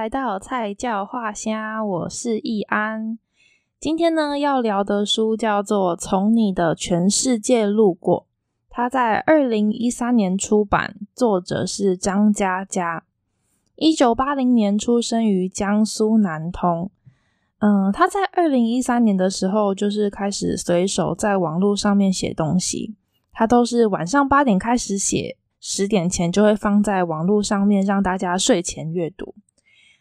来到菜鸟话声，我是易安。今天呢，要聊的书叫做《从你的全世界路过》，它在二零一三年出版，作者是张嘉佳。一九八零年出生于江苏南通。嗯，他在二零一三年的时候，就是开始随手在网络上面写东西。他都是晚上八点开始写，十点前就会放在网络上面，让大家睡前阅读。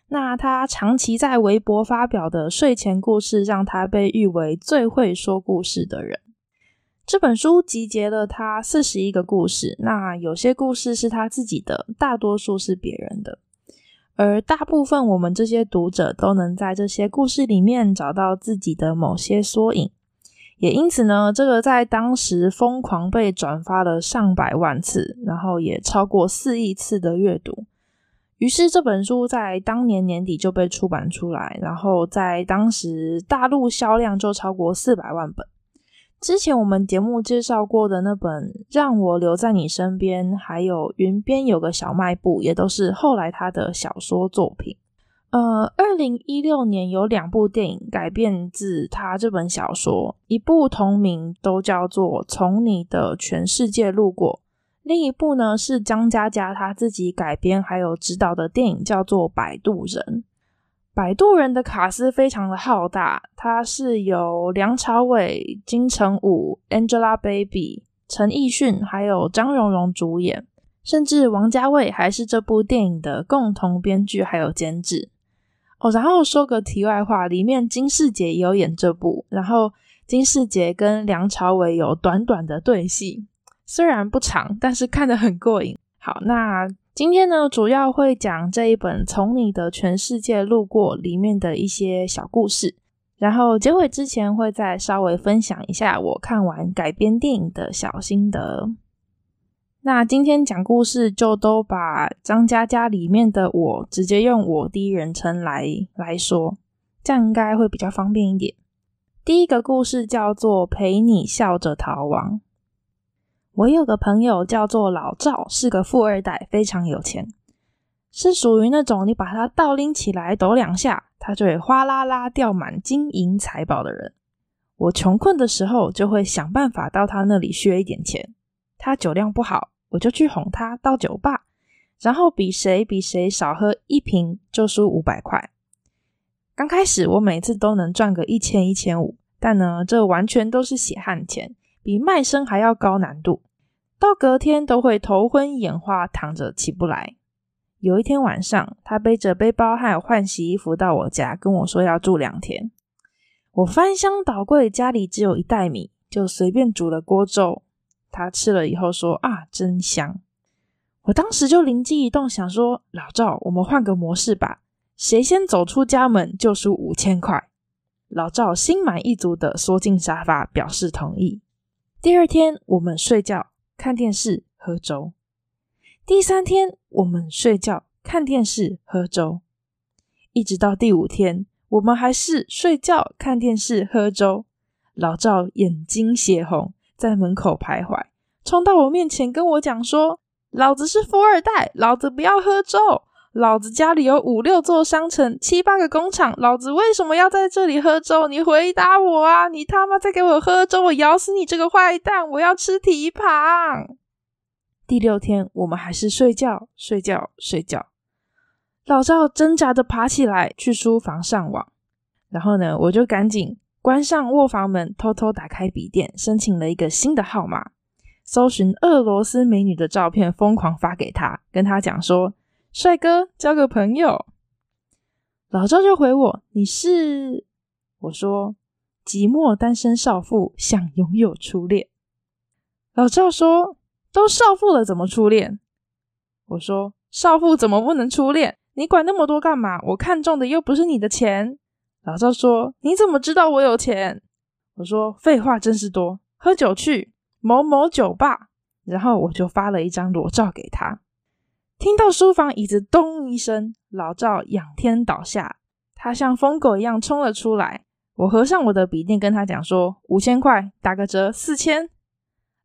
那他长期在微博发表的睡前故事，让他被誉为最会说故事的人。这本书集结了他四十一个故事，那有些故事是他自己的，大多数是别人的。而大部分我们这些读者都能在这些故事里面找到自己的某些缩影。也因此呢，这个在当时疯狂被转发了上百万次，然后也超过四亿次的阅读。于是这本书在当年年底就被出版出来，然后在当时大陆销量就超过四百万本。之前我们节目介绍过的那本《让我留在你身边》，还有《云边有个小卖部》，也都是后来他的小说作品。呃，二零一六年有两部电影改编自他这本小说，一部同名都叫做《从你的全世界路过》，另一部呢是张嘉佳他自己改编还有执导的电影，叫做《摆渡人》。《摆渡人》的卡司非常的浩大，它是由梁朝伟、金城武、Angelababy、陈奕迅还有张榕容主演，甚至王家卫还是这部电影的共同编剧还有监制。哦，然后说个题外话，里面金世杰也有演这部，然后金世杰跟梁朝伟有短短的对戏，虽然不长，但是看得很过瘾。好，那今天呢，主要会讲这一本《从你的全世界路过》里面的一些小故事，然后结尾之前会再稍微分享一下我看完改编电影的小心得。那今天讲故事就都把张嘉佳里面的我直接用我第一人称来来说，这样应该会比较方便一点。第一个故事叫做陪你笑着逃亡。我有个朋友叫做老赵，是个富二代，非常有钱，是属于那种你把他倒拎起来抖两下，他就会哗啦啦掉满金银财宝的人。我穷困的时候就会想办法到他那里削一点钱。他酒量不好，我就去哄他到酒吧，然后比谁比谁少喝一瓶就输五百块。刚开始我每次都能赚个一千一千五，但呢，这完全都是血汗钱，比卖身还要高难度。到隔天都会头昏眼花，躺着起不来。有一天晚上，他背着背包还有换洗衣服到我家，跟我说要住两天。我翻箱倒柜，家里只有一袋米，就随便煮了锅粥。他吃了以后说：“啊，真香！”我当时就灵机一动，想说：“老赵，我们换个模式吧，谁先走出家门就输五千块。”老赵心满意足的缩进沙发，表示同意。第二天，我们睡觉、看电视、喝粥；第三天，我们睡觉、看电视、喝粥；一直到第五天，我们还是睡觉、看电视、喝粥。老赵眼睛血红。在门口徘徊，冲到我面前跟我讲说：“老子是富二代，老子不要喝粥。老子家里有五六座商城，七八个工厂，老子为什么要在这里喝粥？你回答我啊！你他妈再给我喝粥，我咬死你这个坏蛋！我要吃蹄膀。”第六天，我们还是睡觉，睡觉，睡觉。老赵挣扎着爬起来去书房上网，然后呢，我就赶紧。关上卧房门，偷偷打开笔电，申请了一个新的号码，搜寻俄罗斯美女的照片，疯狂发给他，跟他讲说：“帅哥，交个朋友。”老赵就回我：“你是？”我说：“寂寞单身少妇，想拥有初恋。”老赵说：“都少妇了，怎么初恋？”我说：“少妇怎么不能初恋？你管那么多干嘛？我看中的又不是你的钱。”老赵说：“你怎么知道我有钱？”我说：“废话真是多，喝酒去某某酒吧。”然后我就发了一张裸照给他。听到书房椅子咚一声，老赵仰天倒下，他像疯狗一样冲了出来。我合上我的笔电，跟他讲说：“五千块打个折，四千。”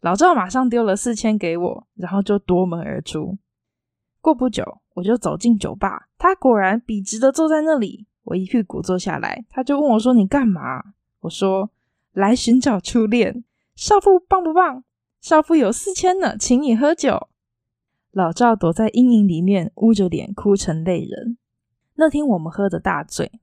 老赵马上丢了四千给我，然后就夺门而出。过不久，我就走进酒吧，他果然笔直的坐在那里。我一屁股坐下来，他就问我说：“你干嘛？”我说：“来寻找初恋。”少妇棒不棒？少妇有四千呢，请你喝酒。老赵躲在阴影里面，捂着脸哭成泪人。那天我们喝的大醉。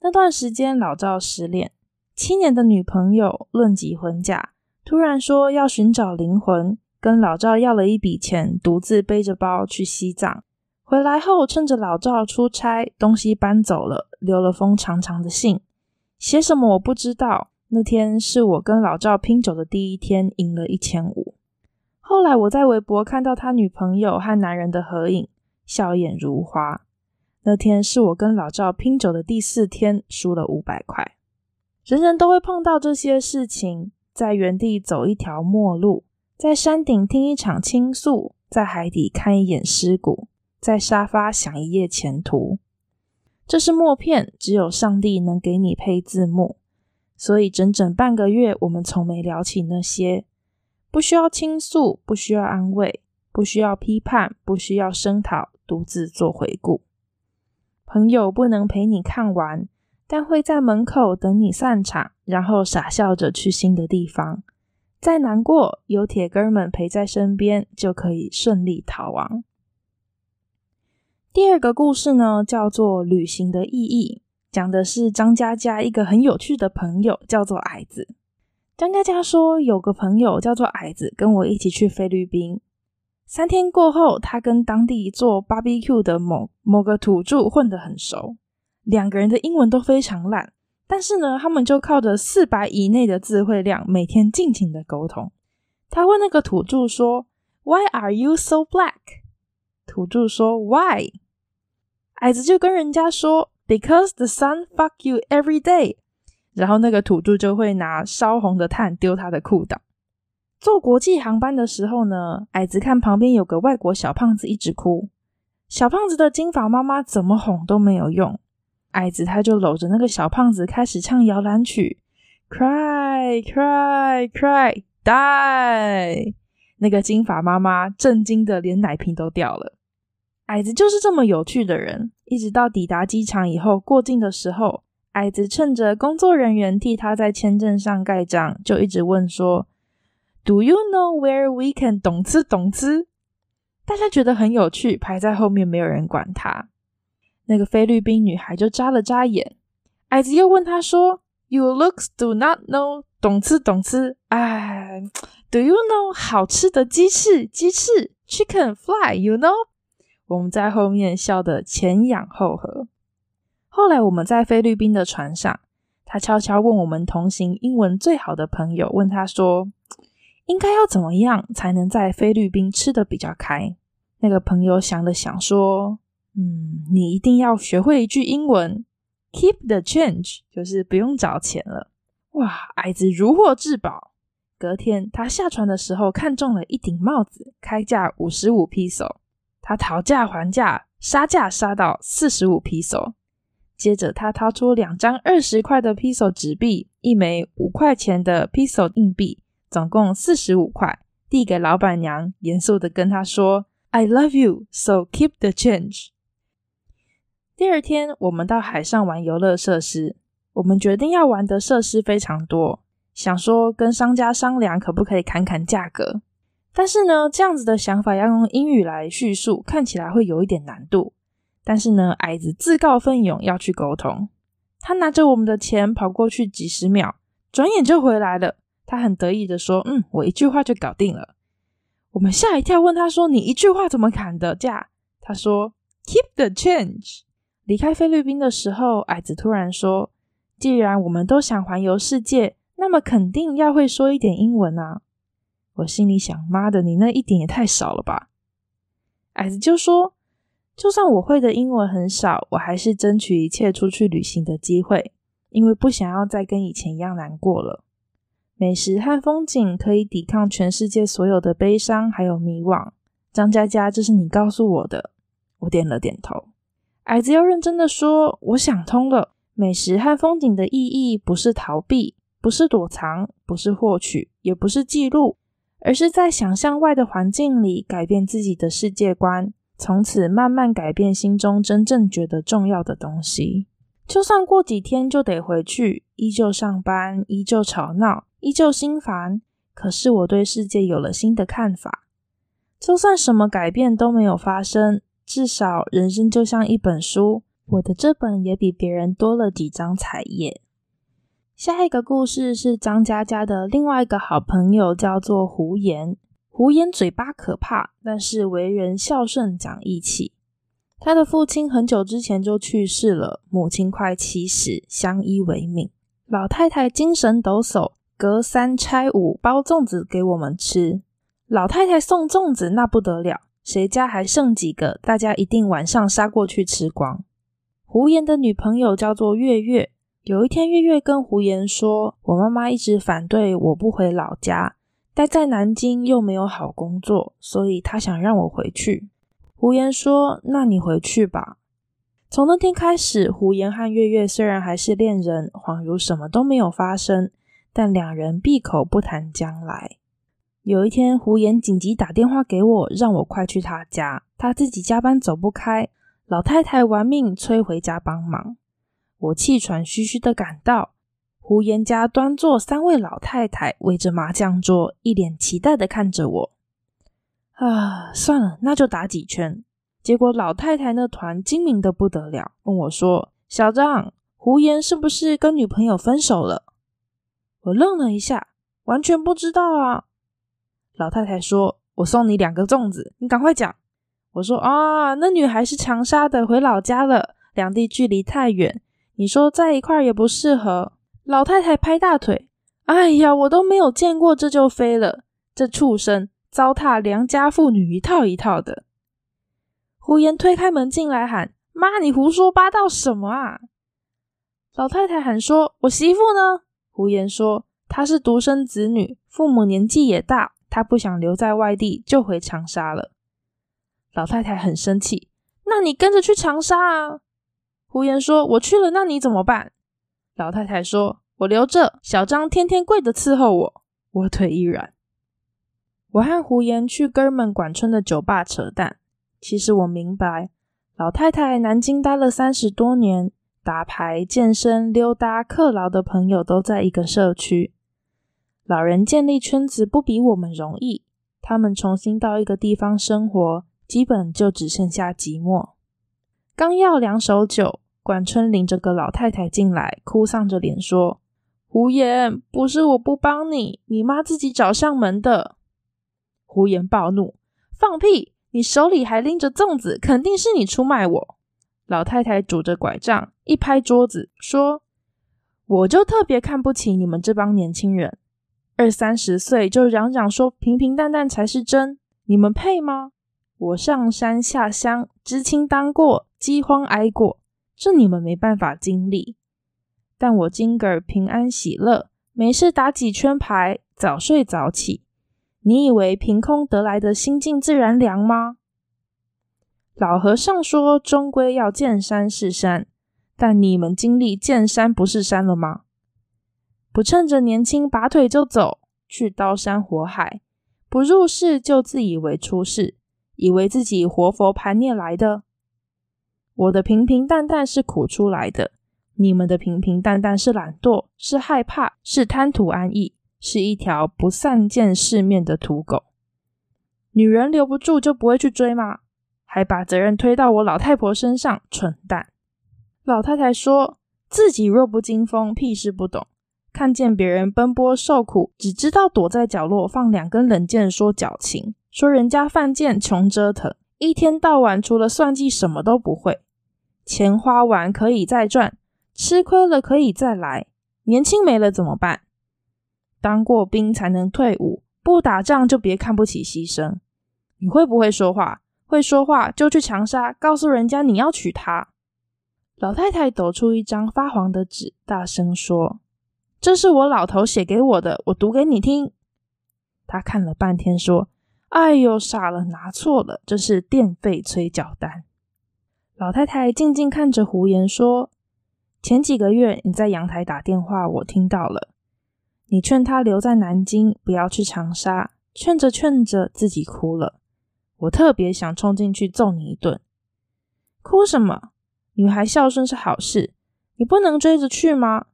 那段时间，老赵失恋，七年的女朋友论及婚嫁，突然说要寻找灵魂。跟老赵要了一笔钱，独自背着包去西藏。回来后，趁着老赵出差，东西搬走了，留了封长长的信。写什么我不知道。那天是我跟老赵拼酒的第一天，赢了一千五。后来我在微博看到他女朋友和男人的合影，笑靥如花。那天是我跟老赵拼酒的第四天，输了五百块。人人都会碰到这些事情，在原地走一条陌路。在山顶听一场倾诉，在海底看一眼尸骨，在沙发想一夜前途。这是默片，只有上帝能给你配字幕。所以整整半个月，我们从没聊起那些。不需要倾诉，不需要安慰，不需要批判，不需要声讨，独自做回顾。朋友不能陪你看完，但会在门口等你散场，然后傻笑着去新的地方。再难过，有铁哥们陪在身边，就可以顺利逃亡。第二个故事呢，叫做《旅行的意义》，讲的是张嘉佳一个很有趣的朋友，叫做矮子。张嘉佳说，有个朋友叫做矮子，跟我一起去菲律宾。三天过后，他跟当地做 barbecue 的某某个土著混得很熟，两个人的英文都非常烂。但是呢，他们就靠着四百以内的词汇量，每天尽情的沟通。他问那个土著说：“Why are you so black？” 土著说：“Why？” 矮子就跟人家说：“Because the sun fuck you every day。”然后那个土著就会拿烧红的炭丢他的裤裆。坐国际航班的时候呢，矮子看旁边有个外国小胖子一直哭，小胖子的金发妈妈怎么哄都没有用。矮子他就搂着那个小胖子开始唱摇篮曲，Cry, cry, cry, die。那个金发妈妈震惊的连奶瓶都掉了。矮子就是这么有趣的人，一直到抵达机场以后过境的时候，矮子趁着工作人员替他在签证上盖章，就一直问说：“Do you know where we can 懂吃懂吃？”大家觉得很有趣，排在后面没有人管他。那个菲律宾女孩就眨了眨眼，矮子又问她说：“You looks do not know 懂吃懂吃？哎，Do you know 好吃的鸡翅？鸡翅 chicken fly？You know？” 我们在后面笑得前仰后合。后来我们在菲律宾的船上，他悄悄问我们同行英文最好的朋友，问他说：“应该要怎么样才能在菲律宾吃得比较开？”那个朋友想了想说。嗯，你一定要学会一句英文，Keep the change，就是不用找钱了。哇，矮子如获至宝。隔天他下船的时候看中了一顶帽子，开价五十五披索。他讨价还价，杀价杀到四十五披索。接着他掏出两张二十块的 peso 纸币，一枚五块钱的 peso 硬币，总共四十五块，递给老板娘，严肃的跟她说：“I love you, so keep the change。”第二天，我们到海上玩游乐设施。我们决定要玩的设施非常多，想说跟商家商量可不可以砍砍价格。但是呢，这样子的想法要用英语来叙述，看起来会有一点难度。但是呢，矮子自告奋勇要去沟通。他拿着我们的钱跑过去几十秒，转眼就回来了。他很得意的说：“嗯，我一句话就搞定了。”我们吓一跳，问他说：“你一句话怎么砍的价？”他说：“Keep the change。”离开菲律宾的时候，矮子突然说：“既然我们都想环游世界，那么肯定要会说一点英文啊！”我心里想：“妈的，你那一点也太少了吧！”矮子就说：“就算我会的英文很少，我还是争取一切出去旅行的机会，因为不想要再跟以前一样难过了。美食和风景可以抵抗全世界所有的悲伤还有迷惘。”张嘉佳，这是你告诉我的。我点了点头。矮子又认真的说：“我想通了，美食和风景的意义不是逃避，不是躲藏，不是获取，也不是记录，而是在想象外的环境里改变自己的世界观，从此慢慢改变心中真正觉得重要的东西。就算过几天就得回去，依旧上班，依旧吵闹，依旧心烦。可是我对世界有了新的看法。就算什么改变都没有发生，至少人生就像一本书，我的这本也比别人多了几张彩页。下一个故事是张嘉佳的另外一个好朋友，叫做胡言。胡言嘴巴可怕，但是为人孝顺讲义气。他的父亲很久之前就去世了，母亲快七十，相依为命。老太太精神抖擞，隔三差五包粽子给我们吃。老太太送粽子那不得了，谁家还剩几个，大家一定晚上杀过去吃光。胡言的女朋友叫做月月。有一天，月月跟胡言说：“我妈妈一直反对我不回老家。”待在南京又没有好工作，所以他想让我回去。胡言说：“那你回去吧。”从那天开始，胡言和月月虽然还是恋人，恍如什么都没有发生，但两人闭口不谈将来。有一天，胡言紧急打电话给我，让我快去他家，他自己加班走不开，老太太玩命催回家帮忙。我气喘吁吁的赶到。胡言家端坐三位老太太围着麻将桌，一脸期待的看着我。啊，算了，那就打几圈。结果老太太那团精明的不得了，问我说：“小张，胡言是不是跟女朋友分手了？”我愣了一下，完全不知道啊。老太太说：“我送你两个粽子，你赶快讲。”我说：“啊，那女孩是长沙的，回老家了，两地距离太远，你说在一块也不适合。”老太太拍大腿：“哎呀，我都没有见过，这就飞了！这畜生糟蹋良家妇女一套一套的。”胡言推开门进来喊：“妈，你胡说八道什么啊？”老太太喊说：“我媳妇呢？”胡言说：“她是独生子女，父母年纪也大，她不想留在外地，就回长沙了。”老太太很生气：“那你跟着去长沙啊？”胡言说：“我去了，那你怎么办？”老太太说：“我留着，小张天天跪着伺候我。”我腿一软。我和胡言去哥们管春的酒吧扯淡。其实我明白，老太太南京待了三十多年，打牌、健身、溜达、克劳的朋友都在一个社区。老人建立圈子不比我们容易，他们重新到一个地方生活，基本就只剩下寂寞。刚要两手酒。管春领着个老太太进来，哭丧着脸说：“胡言，不是我不帮你，你妈自己找上门的。”胡言暴怒：“放屁！你手里还拎着粽子，肯定是你出卖我。”老太太拄着拐杖，一拍桌子说：“我就特别看不起你们这帮年轻人，二三十岁就嚷嚷说平平淡淡才是真，你们配吗？我上山下乡，知青当过，饥荒挨过。”这你们没办法经历，但我今个儿平安喜乐，没事打几圈牌，早睡早起。你以为凭空得来的心静自然凉吗？老和尚说，终归要见山是山，但你们经历见山不是山了吗？不趁着年轻拔腿就走，去刀山火海，不入世就自以为出世，以为自己活佛盘涅来的。我的平平淡淡是苦出来的，你们的平平淡淡是懒惰，是害怕，是贪图安逸，是一条不善见世面的土狗。女人留不住就不会去追吗？还把责任推到我老太婆身上，蠢蛋！老太太说自己弱不禁风，屁事不懂，看见别人奔波受苦，只知道躲在角落放两根冷箭说矫情，说人家犯贱穷折腾，一天到晚除了算计什么都不会。钱花完可以再赚，吃亏了可以再来。年轻没了怎么办？当过兵才能退伍，不打仗就别看不起牺牲。你会不会说话？会说话就去长沙，告诉人家你要娶她。老太太抖出一张发黄的纸，大声说：“这是我老头写给我的，我读给你听。”她看了半天，说：“哎呦，傻了，拿错了，这是电费催缴单。”老太太静静看着胡言说：“前几个月你在阳台打电话，我听到了。你劝他留在南京，不要去长沙。劝着劝着，自己哭了。我特别想冲进去揍你一顿。哭什么？女孩孝顺是好事，你不能追着去吗？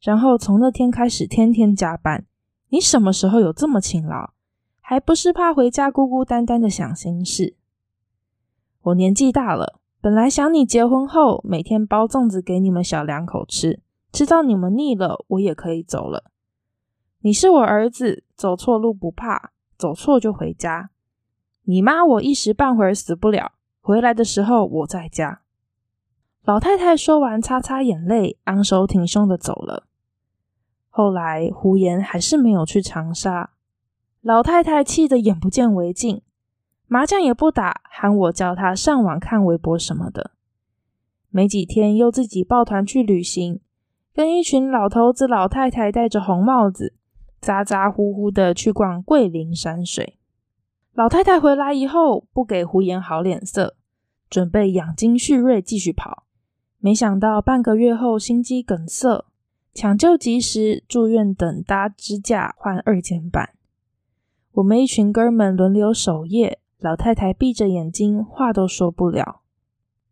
然后从那天开始，天天加班。你什么时候有这么勤劳？还不是怕回家孤孤单单的想心事。我年纪大了，本来想你结婚后每天包粽子给你们小两口吃，吃到你们腻了，我也可以走了。你是我儿子，走错路不怕，走错就回家。你妈我一时半会儿死不了，回来的时候我在家。老太太说完，擦擦眼泪，昂首挺胸的走了。后来胡言还是没有去长沙，老太太气得眼不见为净，麻将也不打，喊我叫他上网看微博什么的。没几天又自己抱团去旅行，跟一群老头子老太太戴着红帽子。咋咋呼呼的去逛桂林山水，老太太回来以后不给胡言好脸色，准备养精蓄锐继续跑。没想到半个月后心肌梗塞，抢救及时住院等搭支架换二尖瓣。我们一群哥们轮流守夜，老太太闭着眼睛话都说不了。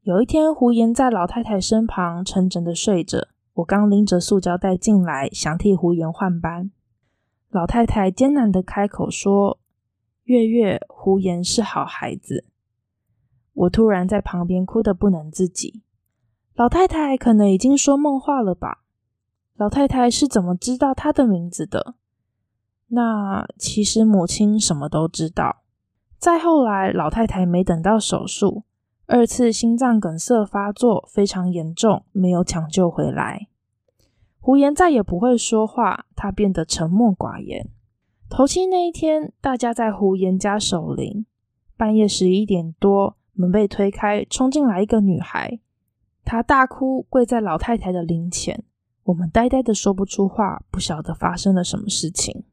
有一天胡言在老太太身旁沉沉的睡着，我刚拎着塑胶袋进来，想替胡言换班。老太太艰难的开口说：“月月，胡言是好孩子。”我突然在旁边哭得不能自己。老太太可能已经说梦话了吧？老太太是怎么知道他的名字的？那其实母亲什么都知道。再后来，老太太没等到手术，二次心脏梗塞发作非常严重，没有抢救回来。胡言再也不会说话，他变得沉默寡言。头七那一天，大家在胡言家守灵。半夜十一点多，门被推开，冲进来一个女孩，她大哭，跪在老太太的灵前。我们呆呆的说不出话，不晓得发生了什么事情。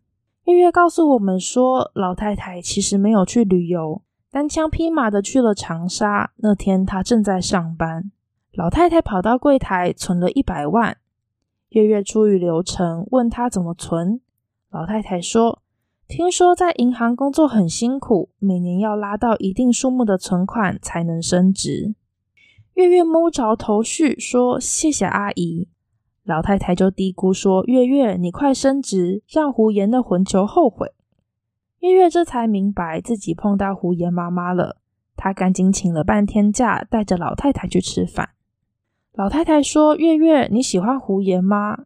月月告诉我们说，老太太其实没有去旅游，单枪匹马的去了长沙。那天她正在上班，老太太跑到柜台存了一百万。月月出于流程，问她怎么存。老太太说：“听说在银行工作很辛苦，每年要拉到一定数目的存款才能升职。”月月摸着头绪说：“谢谢阿姨。”老太太就嘀咕说：“月月，你快升职，让胡言的混球后悔。”月月这才明白自己碰到胡言妈妈了，她赶紧请了半天假，带着老太太去吃饭。老太太说：“月月，你喜欢胡言吗？”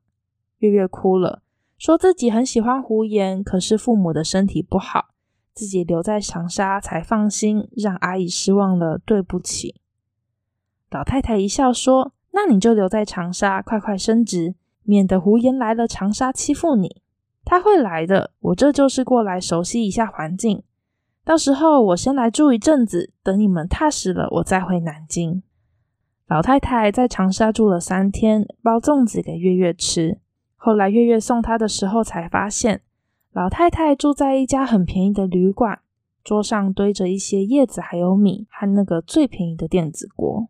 月月哭了，说自己很喜欢胡言，可是父母的身体不好，自己留在长沙才放心，让阿姨失望了，对不起。老太太一笑说：“那你就留在长沙，快快升职，免得胡言来了长沙欺负你。他会来的，我这就是过来熟悉一下环境，到时候我先来住一阵子，等你们踏实了，我再回南京。”老太太在长沙住了三天，包粽子给月月吃。后来月月送她的时候，才发现老太太住在一家很便宜的旅馆，桌上堆着一些叶子，还有米和那个最便宜的电子锅。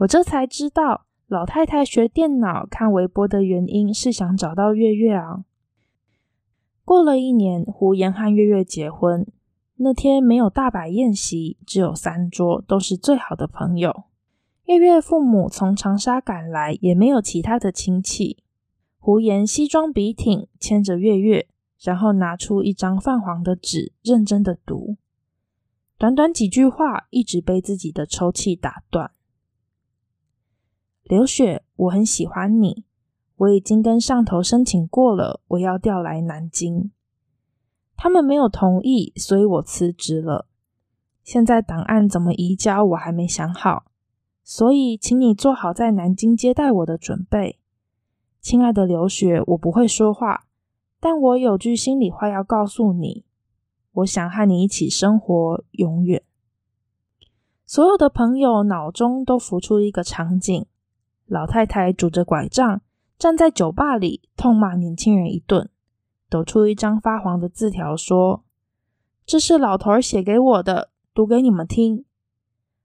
我这才知道，老太太学电脑、看微博的原因是想找到月月啊。过了一年，胡言和月月结婚，那天没有大摆宴席，只有三桌，都是最好的朋友。月月父母从长沙赶来，也没有其他的亲戚。胡言西装笔挺，牵着月月，然后拿出一张泛黄的纸，认真的读。短短几句话，一直被自己的抽泣打断。刘雪，我很喜欢你，我已经跟上头申请过了，我要调来南京。他们没有同意，所以我辞职了。现在档案怎么移交，我还没想好。所以，请你做好在南京接待我的准备，亲爱的刘雪。我不会说话，但我有句心里话要告诉你。我想和你一起生活，永远。所有的朋友脑中都浮出一个场景：老太太拄着拐杖站在酒吧里，痛骂年轻人一顿，抖出一张发黄的字条，说：“这是老头儿写给我的，读给你们听。”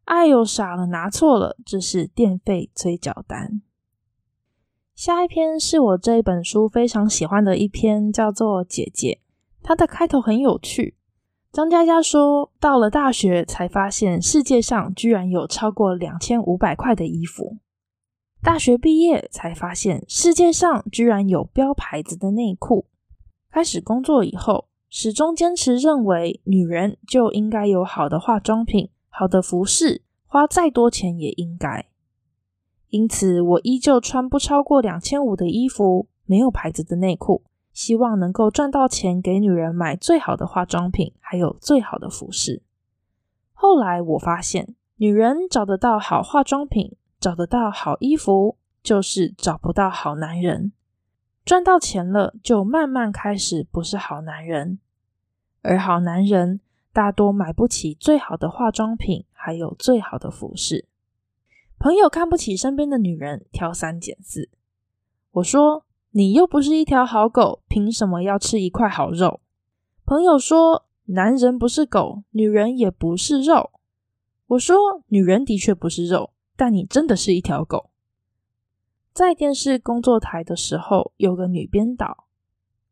哎呦，傻了，拿错了，这是电费催缴单。下一篇是我这一本书非常喜欢的一篇，叫做《姐姐》。它的开头很有趣，张佳佳说，到了大学才发现世界上居然有超过两千五百块的衣服。大学毕业才发现世界上居然有标牌子的内裤。开始工作以后，始终坚持认为女人就应该有好的化妆品、好的服饰，花再多钱也应该。因此，我依旧穿不超过两千五的衣服，没有牌子的内裤。希望能够赚到钱，给女人买最好的化妆品，还有最好的服饰。后来我发现，女人找得到好化妆品，找得到好衣服，就是找不到好男人。赚到钱了，就慢慢开始不是好男人。而好男人大多买不起最好的化妆品，还有最好的服饰。朋友看不起身边的女人，挑三拣四。我说。你又不是一条好狗，凭什么要吃一块好肉？朋友说，男人不是狗，女人也不是肉。我说，女人的确不是肉，但你真的是一条狗。在电视工作台的时候，有个女编导，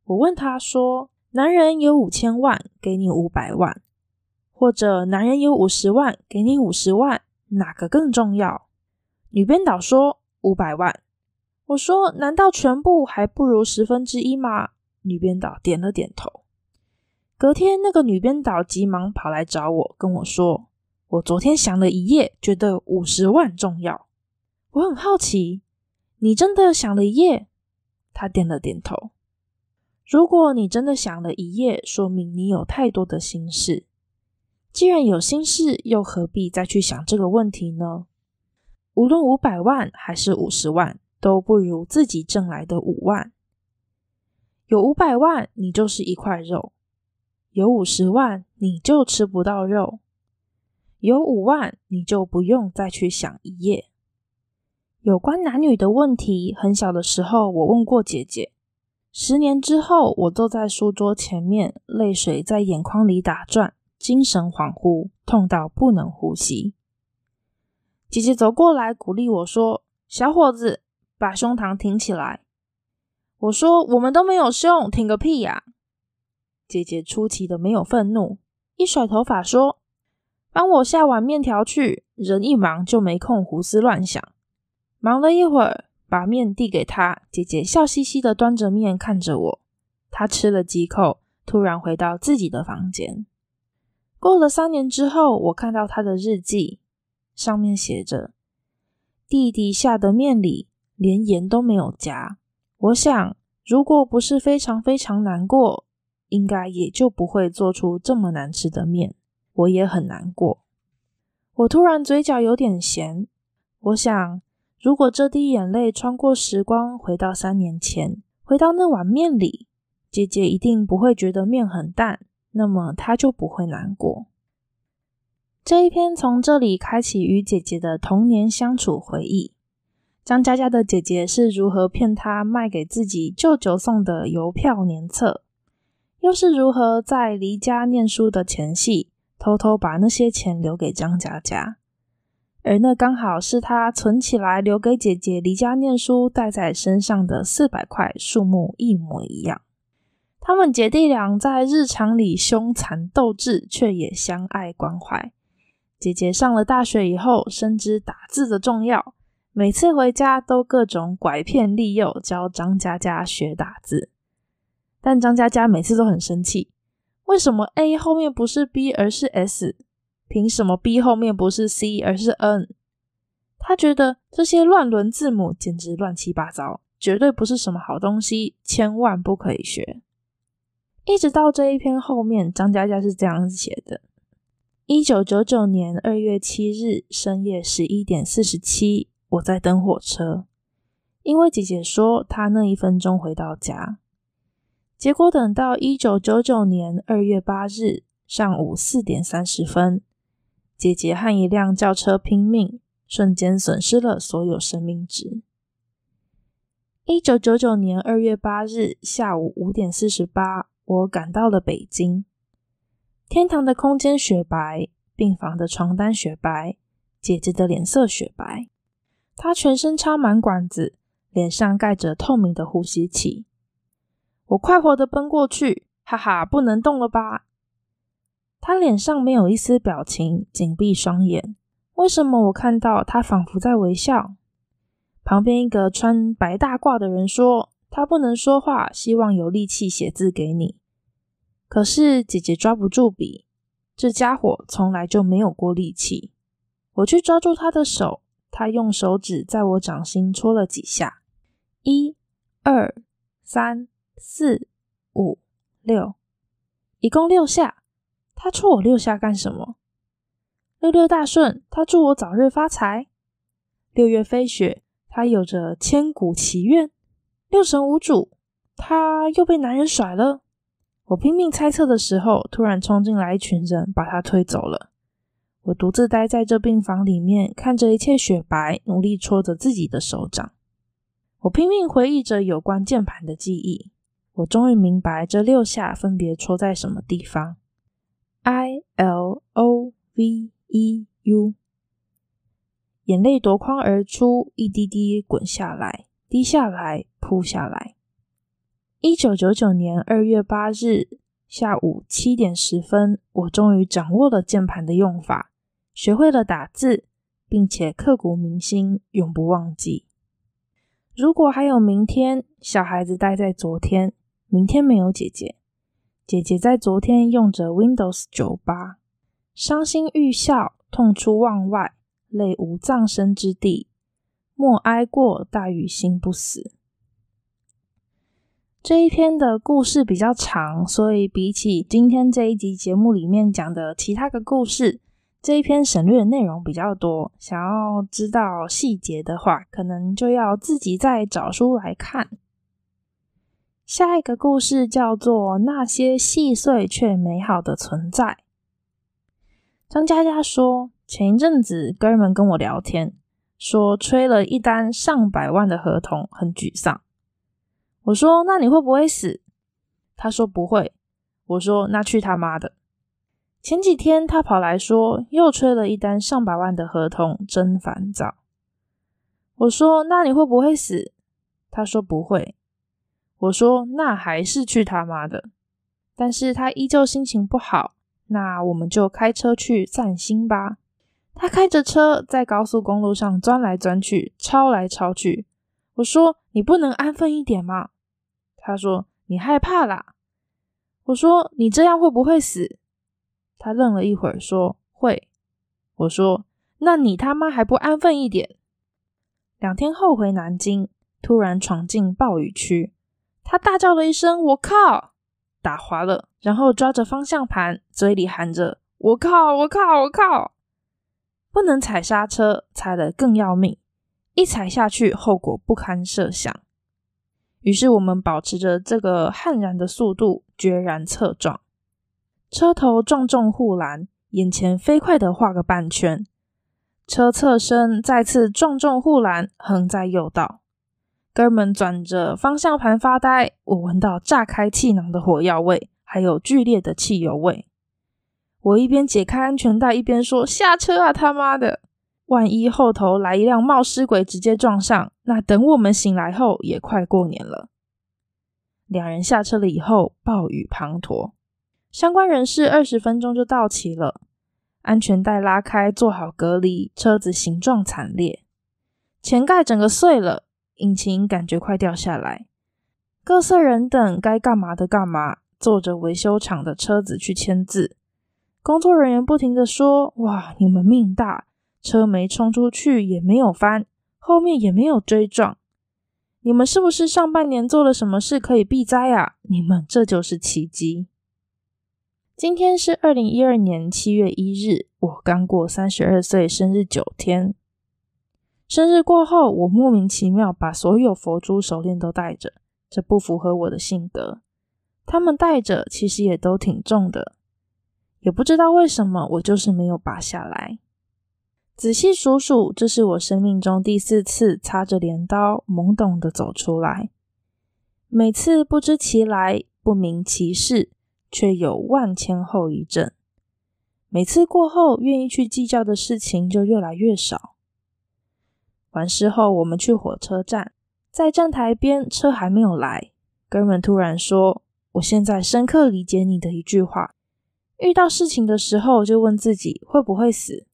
我问她说：“男人有五千万，给你五百万，或者男人有五十万，给你五十万，哪个更重要？”女编导说：“五百万。”我说：“难道全部还不如十分之一吗？”女编导点了点头。隔天，那个女编导急忙跑来找我，跟我说：“我昨天想了一夜，觉得五十万重要。”我很好奇，你真的想了一夜？他点了点头。如果你真的想了一夜，说明你有太多的心事。既然有心事，又何必再去想这个问题呢？无论五百万还是五十万。都不如自己挣来的五万。有五百万，你就是一块肉；有五十万，你就吃不到肉；有五万，你就不用再去想一夜。有关男女的问题，很小的时候我问过姐姐。十年之后，我坐在书桌前面，泪水在眼眶里打转，精神恍惚，痛到不能呼吸。姐姐走过来鼓励我说：“小伙子。”把胸膛挺起来！我说：“我们都没有胸，挺个屁呀！”姐姐出奇的没有愤怒，一甩头发说：“帮我下碗面条去。”人一忙就没空胡思乱想。忙了一会儿，把面递给他，姐姐笑嘻嘻的端着面看着我。她吃了几口，突然回到自己的房间。过了三年之后，我看到他的日记，上面写着：“弟弟下的面里。”连盐都没有加。我想，如果不是非常非常难过，应该也就不会做出这么难吃的面。我也很难过。我突然嘴角有点咸。我想，如果这滴眼泪穿过时光，回到三年前，回到那碗面里，姐姐一定不会觉得面很淡，那么她就不会难过。这一篇从这里开启与姐姐的童年相处回忆。张嘉佳的姐姐是如何骗她卖给自己舅舅送的邮票年册，又是如何在离家念书的前夕，偷偷把那些钱留给张嘉佳，而那刚好是她存起来留给姐姐离家念书带在身上的四百块，数目一模一样。他们姐弟俩在日常里凶残斗智，却也相爱关怀。姐姐上了大学以后，深知打字的重要。每次回家都各种拐骗利诱，教张嘉佳学打字，但张嘉佳每次都很生气。为什么 A 后面不是 B 而是 S？凭什么 B 后面不是 C 而是 N？他觉得这些乱伦字母简直乱七八糟，绝对不是什么好东西，千万不可以学。一直到这一篇后面，张嘉佳是这样子写的：一九九九年二月七日深夜十一点四十七。我在等火车，因为姐姐说她那一分钟回到家。结果等到一九九九年二月八日上午四点三十分，姐姐和一辆轿车拼命，瞬间损失了所有生命值。一九九九年二月八日下午五点四十八，我赶到了北京。天堂的空间雪白，病房的床单雪白，姐姐的脸色雪白。她全身插满管子，脸上盖着透明的呼吸器。我快活的奔过去，哈哈，不能动了吧？他脸上没有一丝表情，紧闭双眼。为什么我看到他仿佛在微笑？旁边一个穿白大褂的人说：“他不能说话，希望有力气写字给你。”可是姐姐抓不住笔，这家伙从来就没有过力气。我去抓住他的手，他用手指在我掌心戳了几下，一、二、三、四、五、六，一共六下。他戳我六下干什么？六六大顺，他祝我早日发财。六月飞雪，他有着千古奇愿。六神无主，他又被男人甩了。我拼命猜测的时候，突然冲进来一群人，把他推走了。我独自待在这病房里面，看着一切雪白，努力戳着自己的手掌。我拼命回忆着有关键盘的记忆。我终于明白这六下分别戳在什么地方。I L O V E U，眼泪夺眶而出，一滴滴滚下来，滴下来，扑下来。一九九九年二月八日下午七点十分，我终于掌握了键盘的用法，学会了打字，并且刻骨铭心，永不忘记。如果还有明天，小孩子待在昨天，明天没有姐姐。姐姐在昨天用着 Windows 九八，伤心欲笑，痛出望外，泪无葬身之地。莫哀过，大于心不死。这一篇的故事比较长，所以比起今天这一集节目里面讲的其他个故事，这一篇省略的内容比较多。想要知道细节的话，可能就要自己再找书来看。下一个故事叫做《那些细碎却美好的存在》。张佳佳说，前一阵子哥们跟我聊天，说吹了一单上百万的合同，很沮丧。我说：“那你会不会死？”他说：“不会。”我说：“那去他妈的！”前几天他跑来说，又吹了一单上百万的合同，真烦躁。我说：“那你会不会死？”他说：“不会。”我说：“那还是去他妈的！”但是他依旧心情不好。那我们就开车去散心吧。他开着车在高速公路上钻来钻去，超来超去。我说：“你不能安分一点吗？”他说：“你害怕啦。”我说：“你这样会不会死？”他愣了一会儿，说：“会。”我说：“那你他妈还不安分一点？”两天后回南京，突然闯进暴雨区。他大叫了一声：“我靠！”打滑了，然后抓着方向盘，嘴里喊着：“我靠！我靠！我靠！”不能踩刹车，踩了更要命，一踩下去，后果不堪设想。于是我们保持着这个悍然的速度，决然侧撞，车头撞中护栏，眼前飞快地画个半圈，车侧身再次撞中护栏，横在右道。哥们转着方向盘发呆，我闻到炸开气囊的火药味，还有剧烈的汽油味。我一边解开安全带，一边说：“下车啊，他妈的！万一后头来一辆冒失鬼直接撞上，那等我们醒来后也快过年了。”两人下车了以后，暴雨滂沱，相关人士二十分钟就到齐了。安全带拉开，做好隔离，车子形状惨烈，前盖整个碎了。引擎感觉快掉下来，各色人等该干嘛的干嘛，坐着维修厂的车子去签字。工作人员不停的说：“哇，你们命大，车没冲出去，也没有翻，后面也没有追撞。你们是不是上半年做了什么事可以避灾啊？你们这就是奇迹。”今天是二零一二年七月一日，我刚过三十二岁生日九天。生日过后，我莫名其妙把所有佛珠手链都戴着，这不符合我的性格。他们戴着其实也都挺重的，也不知道为什么，我就是没有拔下来。仔细数数，这是我生命中第四次擦着镰刀，懵懂的走出来。每次不知其来，不明其事，却有万千后遗症。每次过后，愿意去计较的事情就越来越少。完事后，我们去火车站，在站台边，车还没有来。哥们突然说：“我现在深刻理解你的一句话，遇到事情的时候就问自己会不会死，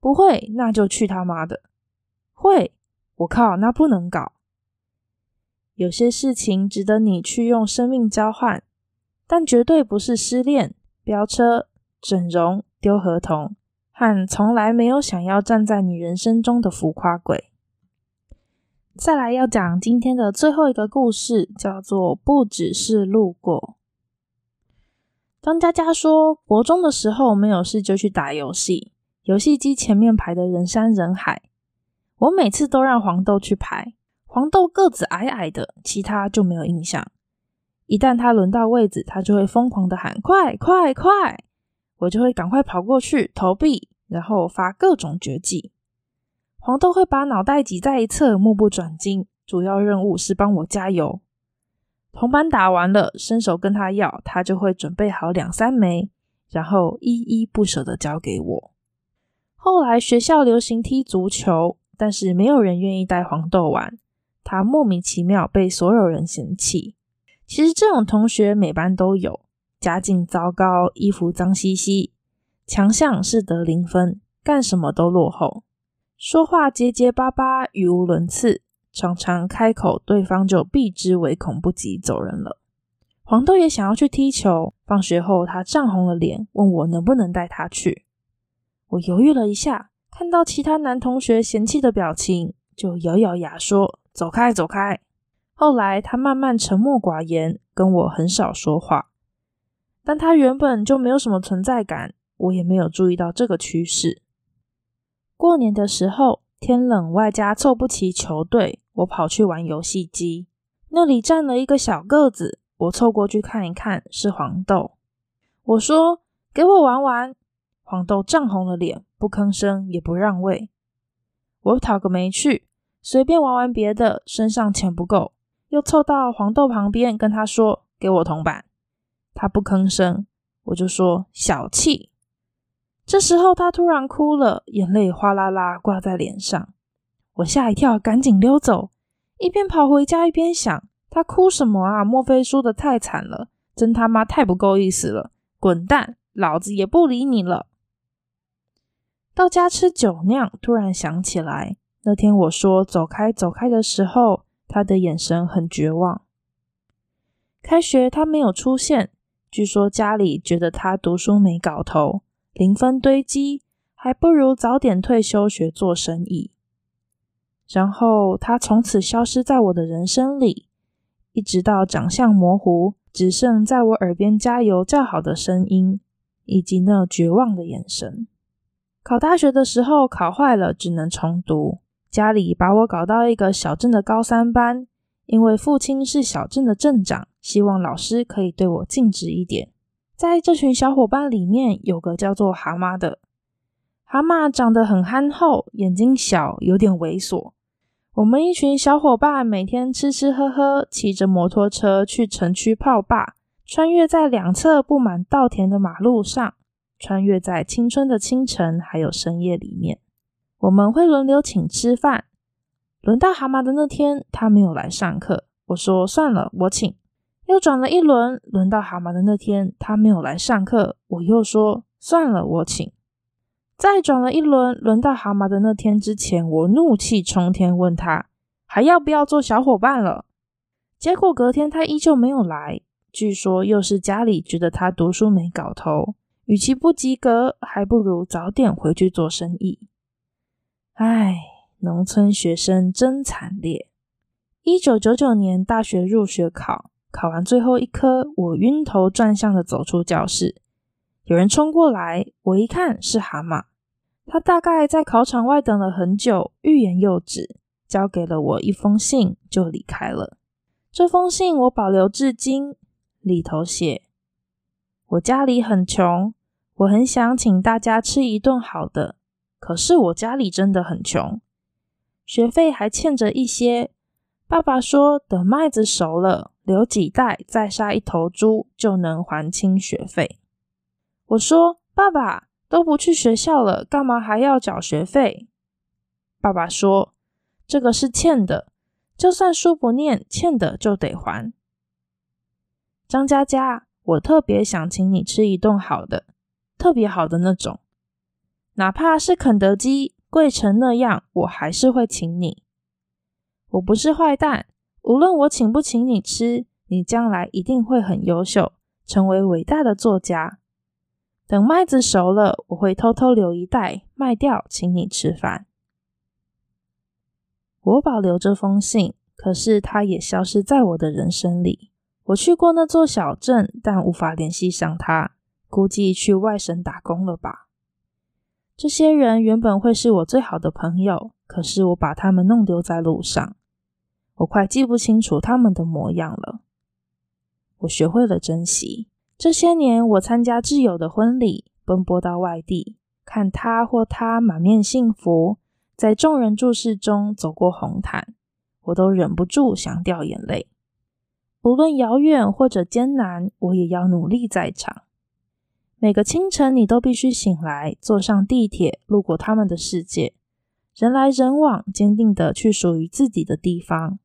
不会，那就去他妈的。会，我靠，那不能搞。有些事情值得你去用生命交换，但绝对不是失恋、飙车、整容、丢合同，和从来没有想要站在你人生中的浮夸鬼。再来要讲今天的最后一个故事，叫做《不只是路过》。张嘉佳说，国中的时候没有事就去打游戏，游戏机前面排的人山人海，我每次都让黄豆去排。黄豆个子矮矮的，其他就没有印象。一旦他轮到位子，他就会疯狂的喊：“快快快！”我就会赶快跑过去投币，然后发各种绝技。黄豆会把脑袋挤在一侧，目不转睛。主要任务是帮我加油。铜板打完了，伸手跟他要，他就会准备好两三枚，然后依依不舍的交给我。后来学校流行踢足球，但是没有人愿意带黄豆玩，他莫名其妙被所有人嫌弃。其实这种同学每班都有，家境糟糕，衣服脏兮兮，强项是得零分，干什么都落后。说话结结巴巴，语无伦次，常常开口，对方就避之唯恐不及，走人了。黄豆也想要去踢球，放学后他涨红了脸，问我能不能带他去。我犹豫了一下，看到其他男同学嫌弃的表情，就咬咬牙说：“走开，走开。”后来他慢慢沉默寡言，跟我很少说话。但他原本就没有什么存在感，我也没有注意到这个趋势。过年的时候，天冷，外加凑不齐球队，我跑去玩游戏机。那里站了一个小个子，我凑过去看一看，是黄豆。我说：“给我玩玩。”黄豆涨红了脸，不吭声，也不让位。我讨个没趣，随便玩玩别的，身上钱不够，又凑到黄豆旁边，跟他说：“给我铜板。”他不吭声，我就说：“小气。”这时候他突然哭了，眼泪哗啦啦挂在脸上。我吓一跳，赶紧溜走，一边跑回家一边想：他哭什么啊？莫非输得太惨了？真他妈太不够意思了！滚蛋，老子也不理你了。到家吃酒酿，突然想起来，那天我说走开走开的时候，他的眼神很绝望。开学他没有出现，据说家里觉得他读书没搞头。零分堆积，还不如早点退休学做生意。然后他从此消失在我的人生里，一直到长相模糊，只剩在我耳边加油叫好的声音，以及那绝望的眼神。考大学的时候考坏了，只能重读。家里把我搞到一个小镇的高三班，因为父亲是小镇的镇长，希望老师可以对我尽职一点。在这群小伙伴里面，有个叫做蛤蟆的。蛤蟆长得很憨厚，眼睛小，有点猥琐。我们一群小伙伴每天吃吃喝喝，骑着摩托车去城区泡吧，穿越在两侧布满稻田的马路上，穿越在青春的清晨还有深夜里面。我们会轮流请吃饭。轮到蛤蟆的那天，他没有来上课。我说算了，我请。又转了一轮，轮到蛤蟆的那天，他没有来上课，我又说算了，我请。再转了一轮，轮到蛤蟆的那天之前，我怒气冲天，问他还要不要做小伙伴了。结果隔天他依旧没有来，据说又是家里觉得他读书没搞头，与其不及格，还不如早点回去做生意。唉，农村学生真惨烈。一九九九年大学入学考。考完最后一科，我晕头转向的走出教室，有人冲过来，我一看是蛤蟆，他大概在考场外等了很久，欲言又止，交给了我一封信就离开了。这封信我保留至今，里头写：我家里很穷，我很想请大家吃一顿好的，可是我家里真的很穷，学费还欠着一些。爸爸说，等麦子熟了。留几袋，再杀一头猪，就能还清学费。我说：“爸爸都不去学校了，干嘛还要缴学费？”爸爸说：“这个是欠的，就算书不念，欠的就得还。”张佳佳，我特别想请你吃一顿好的，特别好的那种。哪怕是肯德基贵成那样，我还是会请你。我不是坏蛋，无论我请不请你吃，你将来一定会很优秀，成为伟大的作家。等麦子熟了，我会偷偷留一袋卖掉，请你吃饭。我保留这封信，可是它也消失在我的人生里。我去过那座小镇，但无法联系上他，估计去外省打工了吧。这些人原本会是我最好的朋友，可是我把他们弄丢在路上，我快记不清楚他们的模样了。我学会了珍惜。这些年，我参加挚友的婚礼，奔波到外地，看他或她满面幸福，在众人注视中走过红毯，我都忍不住想掉眼泪。无论遥远或者艰难，我也要努力在场。每个清晨，你都必须醒来，坐上地铁，路过他们的世界，人来人往，坚定的去属于自己的地方。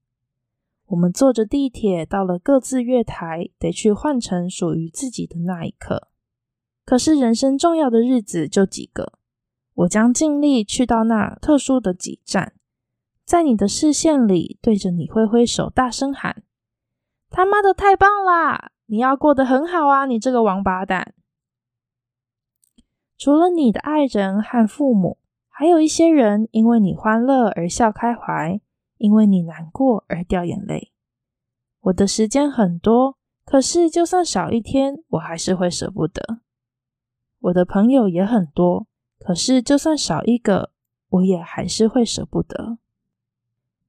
我们坐着地铁到了各自月台，得去换乘属于自己的那一刻。可是人生重要的日子就几个，我将尽力去到那特殊的几站，在你的视线里对着你挥挥手，大声喊：“他妈的太棒啦！你要过得很好啊，你这个王八蛋！”除了你的爱人和父母，还有一些人因为你欢乐而笑开怀，因为你难过而掉眼泪。我的时间很多，可是就算少一天，我还是会舍不得。我的朋友也很多，可是就算少一个，我也还是会舍不得。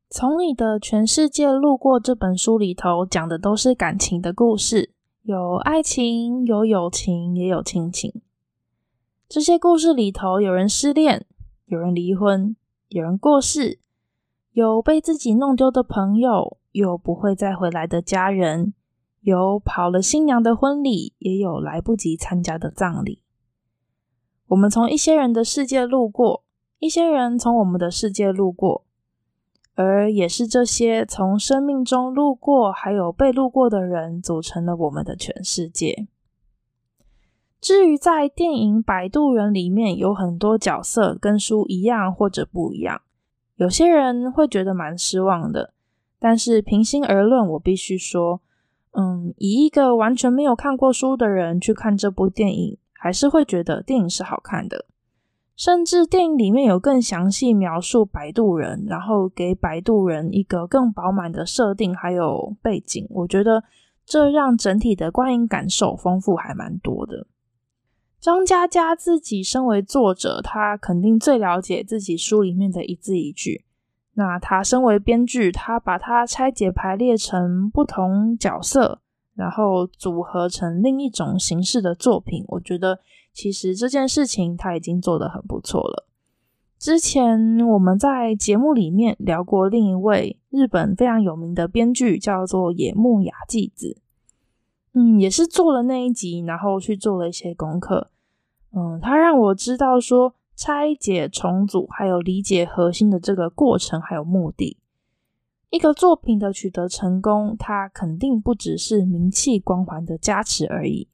从你的全世界路过这本书里头讲的都是感情的故事，有爱情，有友情，也有亲情。这些故事里头，有人失恋，有人离婚，有人过世，有被自己弄丢的朋友，有不会再回来的家人，有跑了新娘的婚礼，也有来不及参加的葬礼。我们从一些人的世界路过，一些人从我们的世界路过，而也是这些从生命中路过，还有被路过的人，组成了我们的全世界。至于在电影《摆渡人》里面有很多角色跟书一样或者不一样，有些人会觉得蛮失望的。但是平心而论，我必须说，嗯，以一个完全没有看过书的人去看这部电影，还是会觉得电影是好看的。甚至电影里面有更详细描述摆渡人，然后给摆渡人一个更饱满的设定还有背景，我觉得这让整体的观影感受丰富还蛮多的。张嘉佳自己身为作者，他肯定最了解自己书里面的一字一句。那他身为编剧，他把它拆解排列成不同角色，然后组合成另一种形式的作品。我觉得其实这件事情他已经做得很不错了。之前我们在节目里面聊过另一位日本非常有名的编剧，叫做野木雅纪子。嗯，也是做了那一集，然后去做了一些功课。嗯，他让我知道说拆解、重组，还有理解核心的这个过程，还有目的。一个作品的取得成功，它肯定不只是名气光环的加持而已。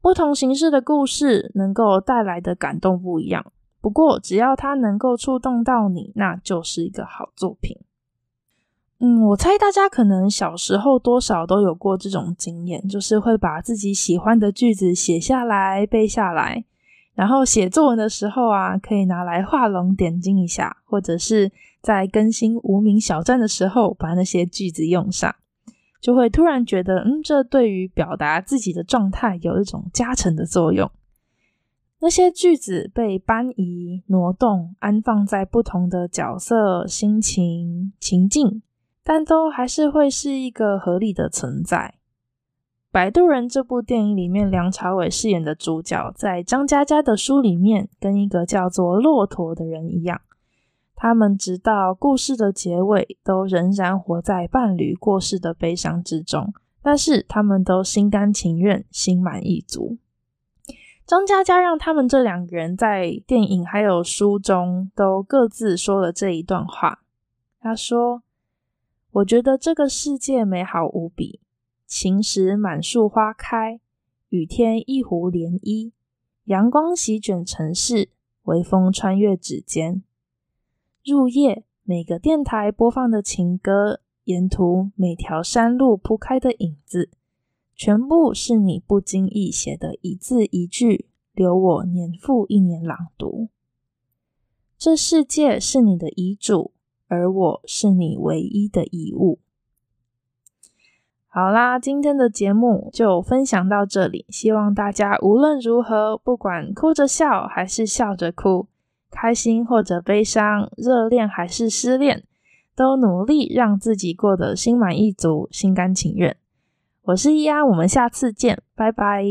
不同形式的故事能够带来的感动不一样，不过只要它能够触动到你，那就是一个好作品。嗯，我猜大家可能小时候多少都有过这种经验，就是会把自己喜欢的句子写下来、背下来，然后写作文的时候啊，可以拿来画龙点睛一下，或者是在更新无名小站的时候，把那些句子用上，就会突然觉得，嗯，这对于表达自己的状态有一种加成的作用。那些句子被搬移、挪动、安放在不同的角色、心情、情境。但都还是会是一个合理的存在。《摆渡人》这部电影里面，梁朝伟饰演的主角，在张嘉佳的书里面，跟一个叫做骆驼的人一样，他们直到故事的结尾，都仍然活在伴侣过世的悲伤之中，但是他们都心甘情愿、心满意足。张嘉佳让他们这两个人在电影还有书中都各自说了这一段话，他说。我觉得这个世界美好无比，晴时满树花开，雨天一湖涟漪，阳光席卷城市，微风穿越指尖。入夜，每个电台播放的情歌，沿途每条山路铺开的影子，全部是你不经意写的一字一句，留我年复一年朗读。这世界是你的遗嘱，而我是你唯一的遗物。好啦，今天的节目就分享到这里，希望大家无论如何，不管哭着笑还是笑着哭，开心或者悲伤，热恋还是失恋，都努力让自己过得心满意足、心甘情愿。我是易安，我们下次见，拜拜。